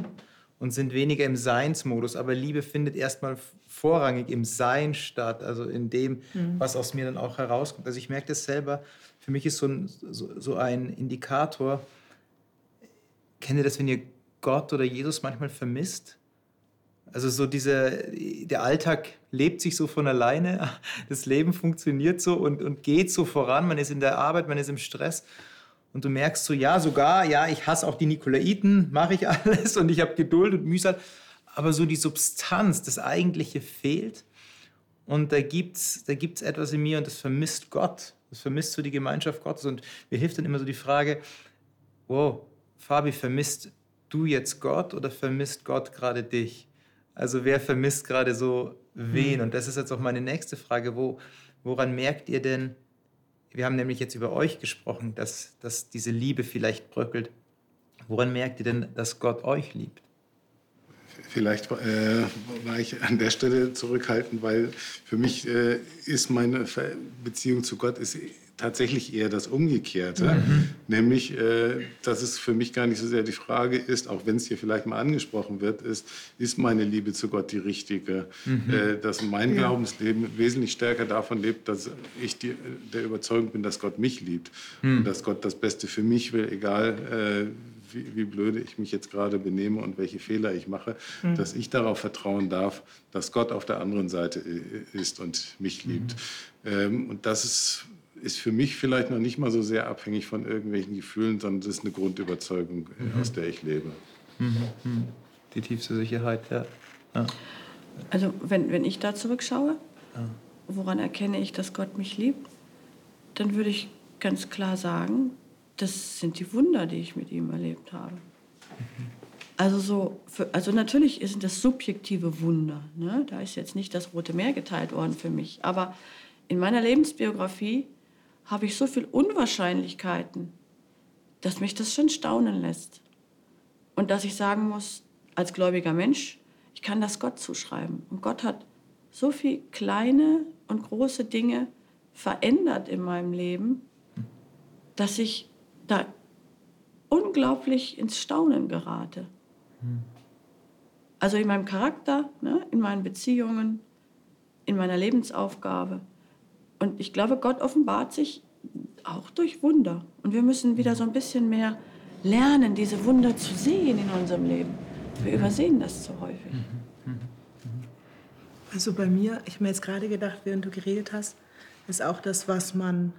[SPEAKER 1] und sind weniger im Seinsmodus. Aber Liebe findet erstmal vorrangig im Sein statt, also in dem, mhm. was aus mir dann auch herauskommt. Also ich merke das selber. Für mich ist so ein, so, so ein Indikator. Kennt ihr das, wenn ihr Gott oder Jesus manchmal vermisst? Also so diese, der Alltag lebt sich so von alleine, das Leben funktioniert so und, und geht so voran, man ist in der Arbeit, man ist im Stress. Und du merkst so, ja, sogar, ja, ich hasse auch die Nikolaiten, mache ich alles und ich habe Geduld und Mühsal, aber so die Substanz, das Eigentliche fehlt. Und da gibt es da gibt's etwas in mir und das vermisst Gott, das vermisst so die Gemeinschaft Gottes. Und mir hilft dann immer so die Frage, wow, Fabi, vermisst du jetzt Gott oder vermisst Gott gerade dich? Also wer vermisst gerade so wen? Mhm. Und das ist jetzt auch meine nächste Frage. Wo, woran merkt ihr denn, wir haben nämlich jetzt über euch gesprochen, dass, dass diese Liebe vielleicht bröckelt. Woran merkt ihr denn, dass Gott euch liebt?
[SPEAKER 4] Vielleicht äh, war ich an der Stelle zurückhaltend, weil für mich äh, ist meine Beziehung zu Gott ist tatsächlich eher das Umgekehrte, mhm. nämlich, äh, dass es für mich gar nicht so sehr die Frage ist, auch wenn es hier vielleicht mal angesprochen wird, ist, ist meine Liebe zu Gott die richtige? Mhm. Äh, dass mein ja. Glaubensleben wesentlich stärker davon lebt, dass ich die, der Überzeugung bin, dass Gott mich liebt mhm. und dass Gott das Beste für mich will, egal äh, wie, wie, blöde ich mich jetzt gerade benehme und welche Fehler ich mache, mhm. dass ich darauf vertrauen darf, dass Gott auf der anderen Seite ist und mich liebt. Mhm. Ähm, und das ist ist für mich vielleicht noch nicht mal so sehr abhängig von irgendwelchen Gefühlen, sondern das ist eine Grundüberzeugung, äh, mhm. aus der ich lebe. Mhm.
[SPEAKER 1] mhm. Die tiefste Sicherheit, ja. ja.
[SPEAKER 3] Also wenn, wenn ich da zurückschaue, ja. woran erkenne ich, dass Gott mich liebt, dann würde ich ganz klar sagen, das sind die Wunder, die ich mit ihm erlebt habe. Mhm. Also, so für, also natürlich sind das subjektive Wunder. Ne? Da ist jetzt nicht das Rote Meer geteilt worden für mich. Aber in meiner Lebensbiografie habe ich so viele Unwahrscheinlichkeiten, dass mich das schon staunen lässt. Und dass ich sagen muss, als gläubiger Mensch, ich kann das Gott zuschreiben. Und Gott hat so viele kleine und große Dinge verändert in meinem Leben, dass ich da unglaublich ins Staunen gerate. Also in meinem Charakter, ne, in meinen Beziehungen, in meiner Lebensaufgabe. Und ich glaube, Gott offenbart sich auch durch Wunder. Und wir müssen wieder so ein bisschen mehr lernen, diese Wunder zu sehen in unserem Leben. Wir übersehen das zu häufig.
[SPEAKER 2] Also bei mir, ich habe mir jetzt gerade gedacht, während du geredet hast, ist auch das, was man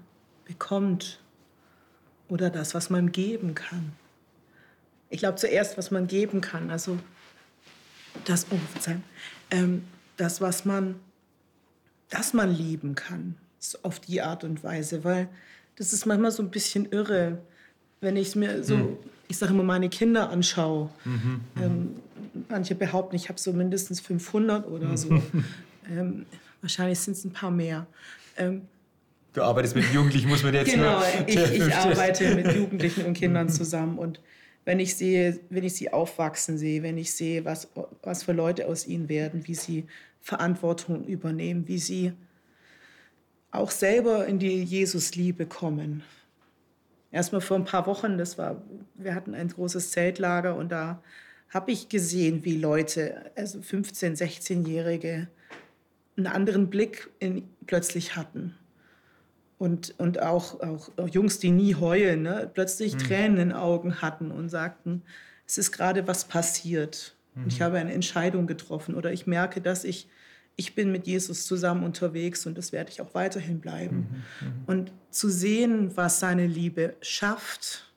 [SPEAKER 2] bekommt oder das, was man geben kann. Ich glaube zuerst, was man geben kann, also das, oh, ähm, das, was man, das man lieben kann auf die Art und Weise, weil das ist manchmal so ein bisschen irre, wenn ich mir so, mhm. ich sage immer, meine Kinder anschaue. Mhm, mhm, ähm, manche behaupten, ich habe so mindestens 500 oder so. ähm, wahrscheinlich sind es ein paar mehr. Ähm,
[SPEAKER 1] du arbeitest mit Jugendlichen, muss man jetzt
[SPEAKER 2] Genau, ich, ich arbeite mit Jugendlichen und Kindern zusammen und wenn ich sehe, wenn ich sie aufwachsen sehe, wenn ich sehe, was, was für Leute aus ihnen werden, wie sie Verantwortung übernehmen, wie sie auch selber in die Jesusliebe kommen. Erstmal vor ein paar Wochen, das war, wir hatten ein großes Zeltlager und da habe ich gesehen, wie Leute, also 15-, 16-Jährige, einen anderen Blick in, plötzlich hatten. Und, und auch, auch Jungs, die nie heulen, ne, plötzlich mhm. Tränen in den Augen hatten und sagten, es ist gerade was passiert. Mhm. Ich habe eine Entscheidung getroffen oder ich merke, dass ich ich bin mit Jesus zusammen unterwegs und das werde ich auch weiterhin bleiben. Mhm, mhm, und zu sehen, was seine Liebe schafft,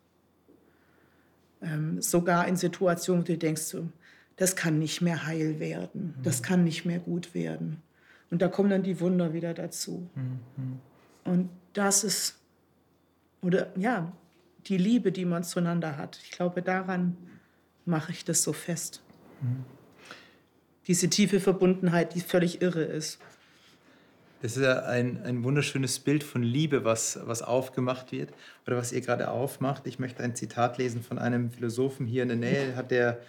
[SPEAKER 2] ähm, sogar in Situationen, wo du denkst, das kann nicht mehr heil werden, mhm. das kann nicht mehr gut werden. Und da kommen dann die Wunder wieder dazu. Mhm. mhm. Und das ist, oder ja, die Liebe, die man zueinander hat. Ich glaube, daran mache ich das so fest. Mhm diese tiefe Verbundenheit, die völlig irre ist.
[SPEAKER 1] Das ist ja ein, ein wunderschönes Bild von Liebe, was, was aufgemacht wird oder was ihr gerade aufmacht. Ich möchte ein Zitat lesen von einem Philosophen hier in der Nähe, hat der,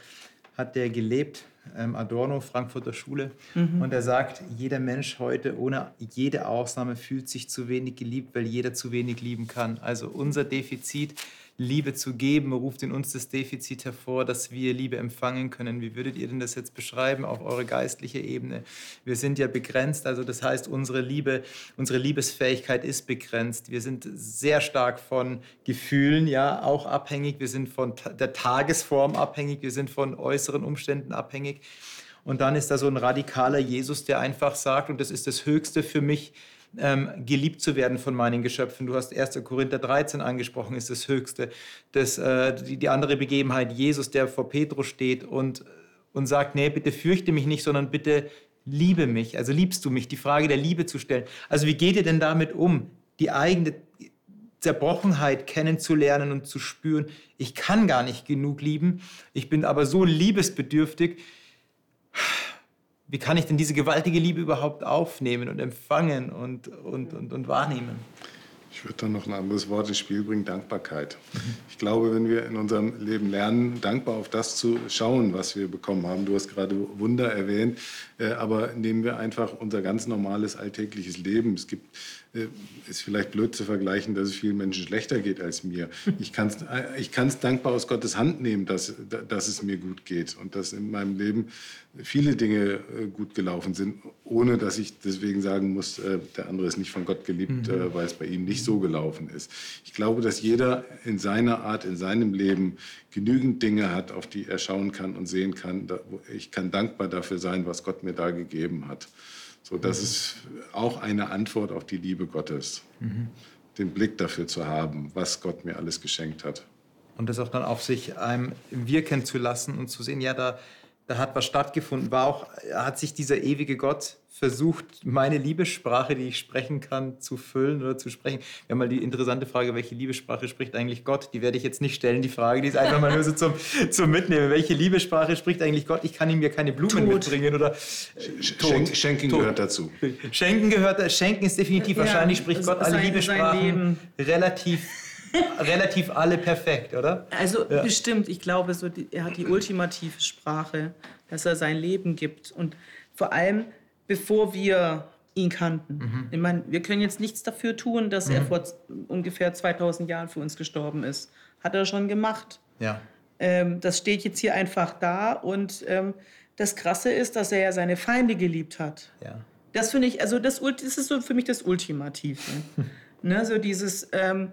[SPEAKER 1] hat der gelebt, ähm, Adorno, Frankfurter Schule. Mhm. Und er sagt, jeder Mensch heute ohne jede Ausnahme fühlt sich zu wenig geliebt, weil jeder zu wenig lieben kann. Also unser Defizit Liebe zu geben, ruft in uns das Defizit hervor, dass wir Liebe empfangen können. Wie würdet ihr denn das jetzt beschreiben auf eure geistliche Ebene? Wir sind ja begrenzt, also das heißt, unsere Liebe, unsere Liebesfähigkeit ist begrenzt. Wir sind sehr stark von Gefühlen, ja, auch abhängig. Wir sind von der Tagesform abhängig. Wir sind von äußeren Umständen abhängig. Und dann ist da so ein radikaler Jesus, der einfach sagt, und das ist das Höchste für mich, ähm, geliebt zu werden von meinen Geschöpfen. Du hast 1. Korinther 13 angesprochen, ist das Höchste. Das, äh, die, die andere Begebenheit, Jesus, der vor Petrus steht und, und sagt, nee, bitte fürchte mich nicht, sondern bitte liebe mich. Also liebst du mich? Die Frage der Liebe zu stellen. Also wie geht ihr denn damit um, die eigene Zerbrochenheit kennenzulernen und zu spüren, ich kann gar nicht genug lieben, ich bin aber so liebesbedürftig, wie kann ich denn diese gewaltige Liebe überhaupt aufnehmen und empfangen und, und, und, und wahrnehmen?
[SPEAKER 4] Ich würde dann noch ein anderes Wort ins Spiel bringen, Dankbarkeit. Ich glaube, wenn wir in unserem Leben lernen, dankbar auf das zu schauen, was wir bekommen haben, du hast gerade Wunder erwähnt, äh, aber nehmen wir einfach unser ganz normales alltägliches Leben. Es gibt äh, ist vielleicht blöd zu vergleichen, dass es vielen Menschen schlechter geht als mir. Ich kann es äh, ich kann's dankbar aus Gottes Hand nehmen, dass, dass es mir gut geht und dass in meinem Leben viele Dinge gut gelaufen sind, ohne dass ich deswegen sagen muss, der andere ist nicht von Gott geliebt, mhm. weil es bei ihm nicht so gelaufen ist. Ich glaube, dass jeder in seiner Art, in seinem Leben genügend Dinge hat, auf die er schauen kann und sehen kann. Ich kann dankbar dafür sein, was Gott mir da gegeben hat. So, das mhm. ist auch eine Antwort auf die Liebe Gottes, mhm. den Blick dafür zu haben, was Gott mir alles geschenkt hat.
[SPEAKER 1] Und das auch dann auf sich ähm, wirken zu lassen und zu sehen, ja, da, da hat was stattgefunden. War auch, hat sich dieser ewige Gott versucht, meine Liebessprache, die ich sprechen kann, zu füllen oder zu sprechen. Wir haben mal die interessante Frage, welche Liebessprache spricht eigentlich Gott? Die werde ich jetzt nicht stellen, die Frage, die ist einfach mal nur so zum, zum Mitnehmen. Welche Liebessprache spricht eigentlich Gott? Ich kann ihm ja keine Blumen Tod. mitbringen oder
[SPEAKER 4] äh, Schenken Tod. gehört dazu.
[SPEAKER 1] Schenken gehört, Schenken ist definitiv, ja, wahrscheinlich spricht Gott alle Liebessprachen relativ relativ alle perfekt, oder?
[SPEAKER 2] Also ja. bestimmt. Ich glaube, so die, er hat die ultimative Sprache, dass er sein Leben gibt. Und vor allem bevor wir ihn kannten. Mhm. Ich meine, wir können jetzt nichts dafür tun, dass mhm. er vor ungefähr 2000 Jahren für uns gestorben ist. Hat er schon gemacht.
[SPEAKER 1] Ja.
[SPEAKER 2] Ähm, das steht jetzt hier einfach da. Und ähm, das Krasse ist, dass er ja seine Feinde geliebt hat.
[SPEAKER 1] Ja.
[SPEAKER 2] Das finde ich, also das, das, ist so für mich das Ultimative. ne, so dieses, ähm,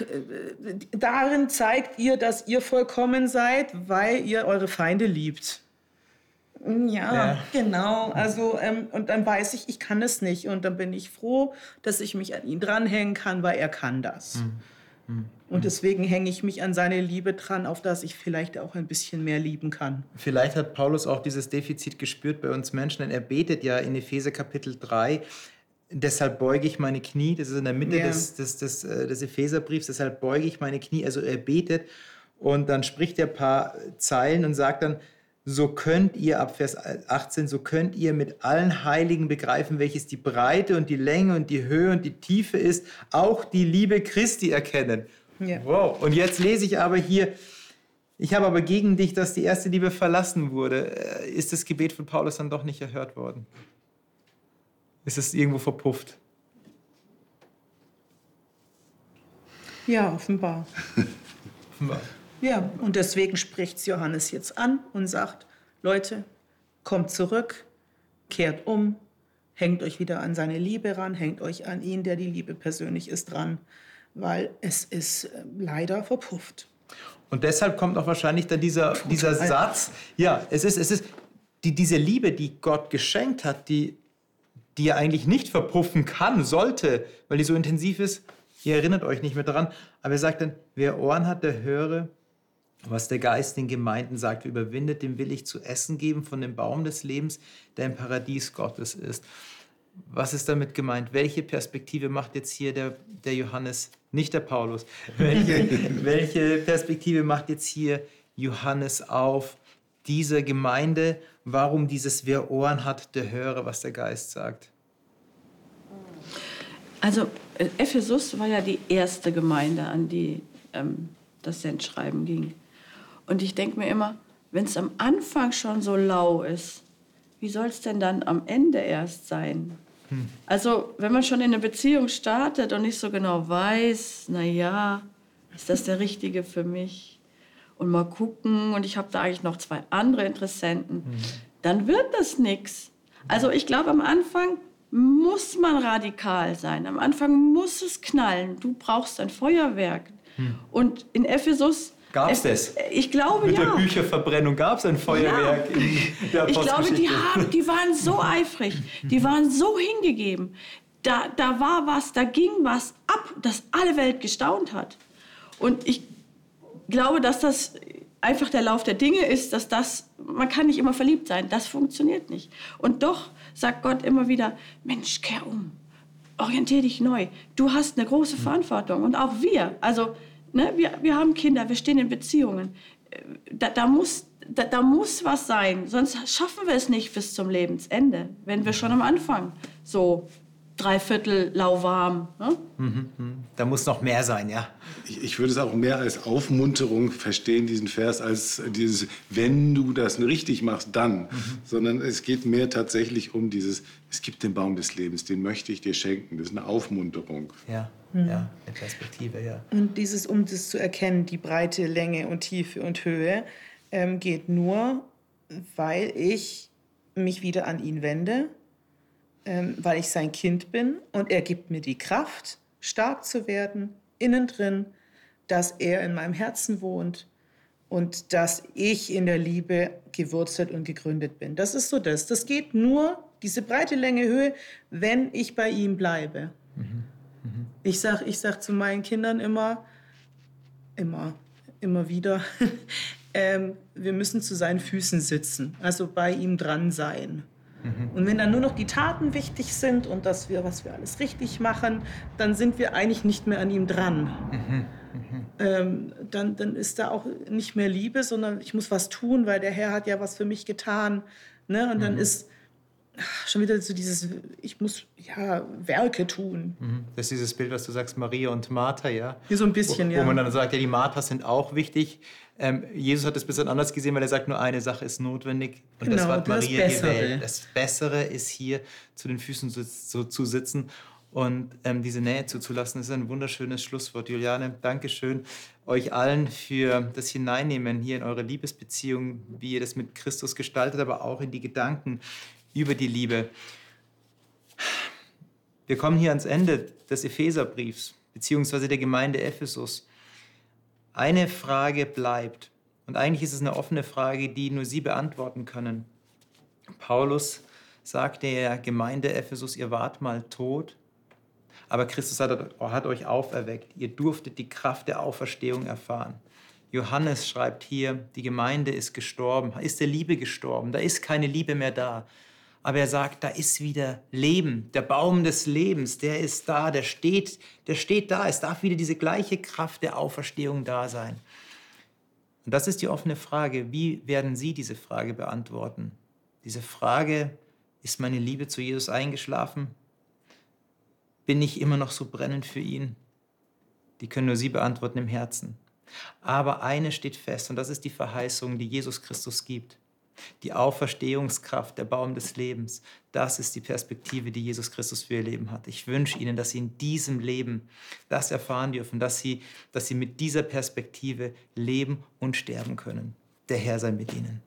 [SPEAKER 2] äh, darin zeigt ihr, dass ihr vollkommen seid, weil ihr eure Feinde liebt. Ja, ja, genau. Also, ähm, und dann weiß ich, ich kann es nicht. Und dann bin ich froh, dass ich mich an ihn dranhängen kann, weil er kann das. Mhm. Mhm. Und deswegen hänge ich mich an seine Liebe dran, auf das ich vielleicht auch ein bisschen mehr lieben kann.
[SPEAKER 1] Vielleicht hat Paulus auch dieses Defizit gespürt bei uns Menschen, denn er betet ja in Epheser Kapitel 3, deshalb beuge ich meine Knie, das ist in der Mitte ja. des, des, des, äh, des Epheserbriefs, deshalb beuge ich meine Knie, also er betet und dann spricht er ein paar Zeilen und sagt dann, so könnt ihr, ab Vers 18, so könnt ihr mit allen Heiligen begreifen, welches die Breite und die Länge und die Höhe und die Tiefe ist, auch die Liebe Christi erkennen. Ja. Wow. Und jetzt lese ich aber hier, ich habe aber gegen dich, dass die erste Liebe verlassen wurde. Äh, ist das Gebet von Paulus dann doch nicht erhört worden? Ist es irgendwo verpufft?
[SPEAKER 2] Ja, offenbar. offenbar. Ja, und deswegen spricht Johannes jetzt an und sagt, Leute, kommt zurück, kehrt um, hängt euch wieder an seine Liebe ran, hängt euch an ihn, der die Liebe persönlich ist, dran, weil es ist äh, leider verpufft.
[SPEAKER 1] Und deshalb kommt auch wahrscheinlich dann dieser, dieser Satz, ja, es ist, es ist die, diese Liebe, die Gott geschenkt hat, die, die er eigentlich nicht verpuffen kann, sollte, weil die so intensiv ist, ihr erinnert euch nicht mehr daran, aber er sagt dann, wer Ohren hat, der höre, was der Geist den Gemeinden sagt, überwindet, dem will ich zu essen geben von dem Baum des Lebens, der im Paradies Gottes ist. Was ist damit gemeint? Welche Perspektive macht jetzt hier der, der Johannes, nicht der Paulus, welche, welche Perspektive macht jetzt hier Johannes auf dieser Gemeinde? Warum dieses Wer Ohren hat, der höre, was der Geist sagt?
[SPEAKER 3] Also äh, Ephesus war ja die erste Gemeinde, an die ähm, das Sendschreiben ging. Und ich denke mir immer, wenn es am Anfang schon so lau ist, wie soll es denn dann am Ende erst sein? Hm. Also wenn man schon in eine Beziehung startet und nicht so genau weiß, na ja, ist das der Richtige für mich? Und mal gucken, und ich habe da eigentlich noch zwei andere Interessenten, hm. dann wird das nichts. Also ich glaube, am Anfang muss man radikal sein. Am Anfang muss es knallen. Du brauchst ein Feuerwerk. Hm. Und in Ephesus
[SPEAKER 1] Gab es das?
[SPEAKER 3] Ich glaube,
[SPEAKER 1] Mit
[SPEAKER 3] ja.
[SPEAKER 1] der Bücherverbrennung gab es ein Feuerwerk ja. in
[SPEAKER 3] der Ich glaube, die, haben, die waren so eifrig, die waren so hingegeben. Da, da war was, da ging was ab, dass alle Welt gestaunt hat. Und ich glaube, dass das einfach der Lauf der Dinge ist, dass das, man kann nicht immer verliebt sein, das funktioniert nicht. Und doch sagt Gott immer wieder, Mensch, kehr um, orientier dich neu. Du hast eine große Verantwortung und auch wir. Also ne, wir, wir haben Kinder, wir stehen in Beziehungen. Äh, da, da muss, da, da, muss was sein, sonst schaffen wir es nicht bis zum Lebensende, wenn wir schon am Anfang so dreiviertel lauwarm. Ne?
[SPEAKER 1] Mhm, mhm. Da muss noch mehr sein, ja.
[SPEAKER 4] Ich, ich, würde es auch mehr als Aufmunterung verstehen, diesen Vers, als dieses, wenn du das richtig machst, dann. Mhm. Sondern es geht mehr tatsächlich um dieses, es gibt den Baum des Lebens, den möchte ich dir schenken. Das ist eine Aufmunterung.
[SPEAKER 1] Ja, mhm. ja, eine Perspektive, ja.
[SPEAKER 2] Und dieses, um das zu erkennen, die Breite, Länge und Tiefe und Höhe, ähm, geht nur, weil ich mich wieder an ihn wende weil ich sein Kind bin und er gibt mir die Kraft, stark zu werden, innen drin, dass er in meinem Herzen wohnt und dass ich in der Liebe gewurzelt und gegründet bin. Das ist so das. Das geht nur, diese breite Länge, Höhe, wenn ich bei ihm bleibe. Mhm. Mhm. Ich sage ich sag zu meinen Kindern immer, immer, immer wieder, ähm, wir müssen zu seinen Füßen sitzen, also bei ihm dran sein. Und wenn dann nur noch die Taten wichtig sind und dass wir, was wir alles richtig machen, dann sind wir eigentlich nicht mehr an ihm dran. Ähm, dann, dann ist da auch nicht mehr Liebe, sondern ich muss was tun, weil der Herr hat ja was für mich getan. Ne? Und dann mhm. ist schon wieder so dieses, ich muss ja Werke tun.
[SPEAKER 1] Mhm. Das ist dieses Bild, was du sagst, Maria und Martha, ja?
[SPEAKER 2] Hier so ein bisschen,
[SPEAKER 1] wo,
[SPEAKER 2] ja.
[SPEAKER 1] Wo man dann sagt, ja, die Marthas sind auch wichtig. Ähm, Jesus hat es ein bisschen anders gesehen, weil er sagt, nur eine Sache ist notwendig und genau, das hat Maria das gewählt. Das Bessere ist hier zu den Füßen zu, zu, zu sitzen und ähm, diese Nähe zuzulassen. Das ist ein wunderschönes Schlusswort, Juliane. Dankeschön euch allen für das Hineinnehmen hier in eure Liebesbeziehung, wie ihr das mit Christus gestaltet, aber auch in die Gedanken über die Liebe. Wir kommen hier ans Ende des Epheserbriefs, beziehungsweise der Gemeinde Ephesus. Eine Frage bleibt. Und eigentlich ist es eine offene Frage, die nur Sie beantworten können. Paulus sagte der Gemeinde Ephesus, ihr wart mal tot, aber Christus hat, hat, euch auferweckt. Ihr durftet die Kraft der Auferstehung erfahren. Johannes schreibt hier, die Gemeinde ist gestorben, ist der Liebe gestorben, da ist keine Liebe mehr da. Aber er sagt, da ist wieder Leben, der Baum des Lebens, der ist da, der steht, der steht da. Es darf wieder diese gleiche Kraft der Auferstehung da sein. Und das ist die offene Frage. Wie werden Sie diese Frage beantworten? Diese Frage, ist meine Liebe zu Jesus eingeschlafen? Bin ich immer noch so brennend für ihn? Die können nur Sie beantworten im Herzen. Aber eines steht fest, und das ist die Verheißung, die Jesus Christus gibt. Die Auferstehungskraft, der Baum des Lebens, das ist die Perspektive, die Jesus Christus für ihr Leben hat. Ich wünsche Ihnen, dass Sie in diesem Leben das erfahren dürfen, dass Sie, dass Sie mit dieser Perspektive leben und sterben können. Der Herr sei mit Ihnen.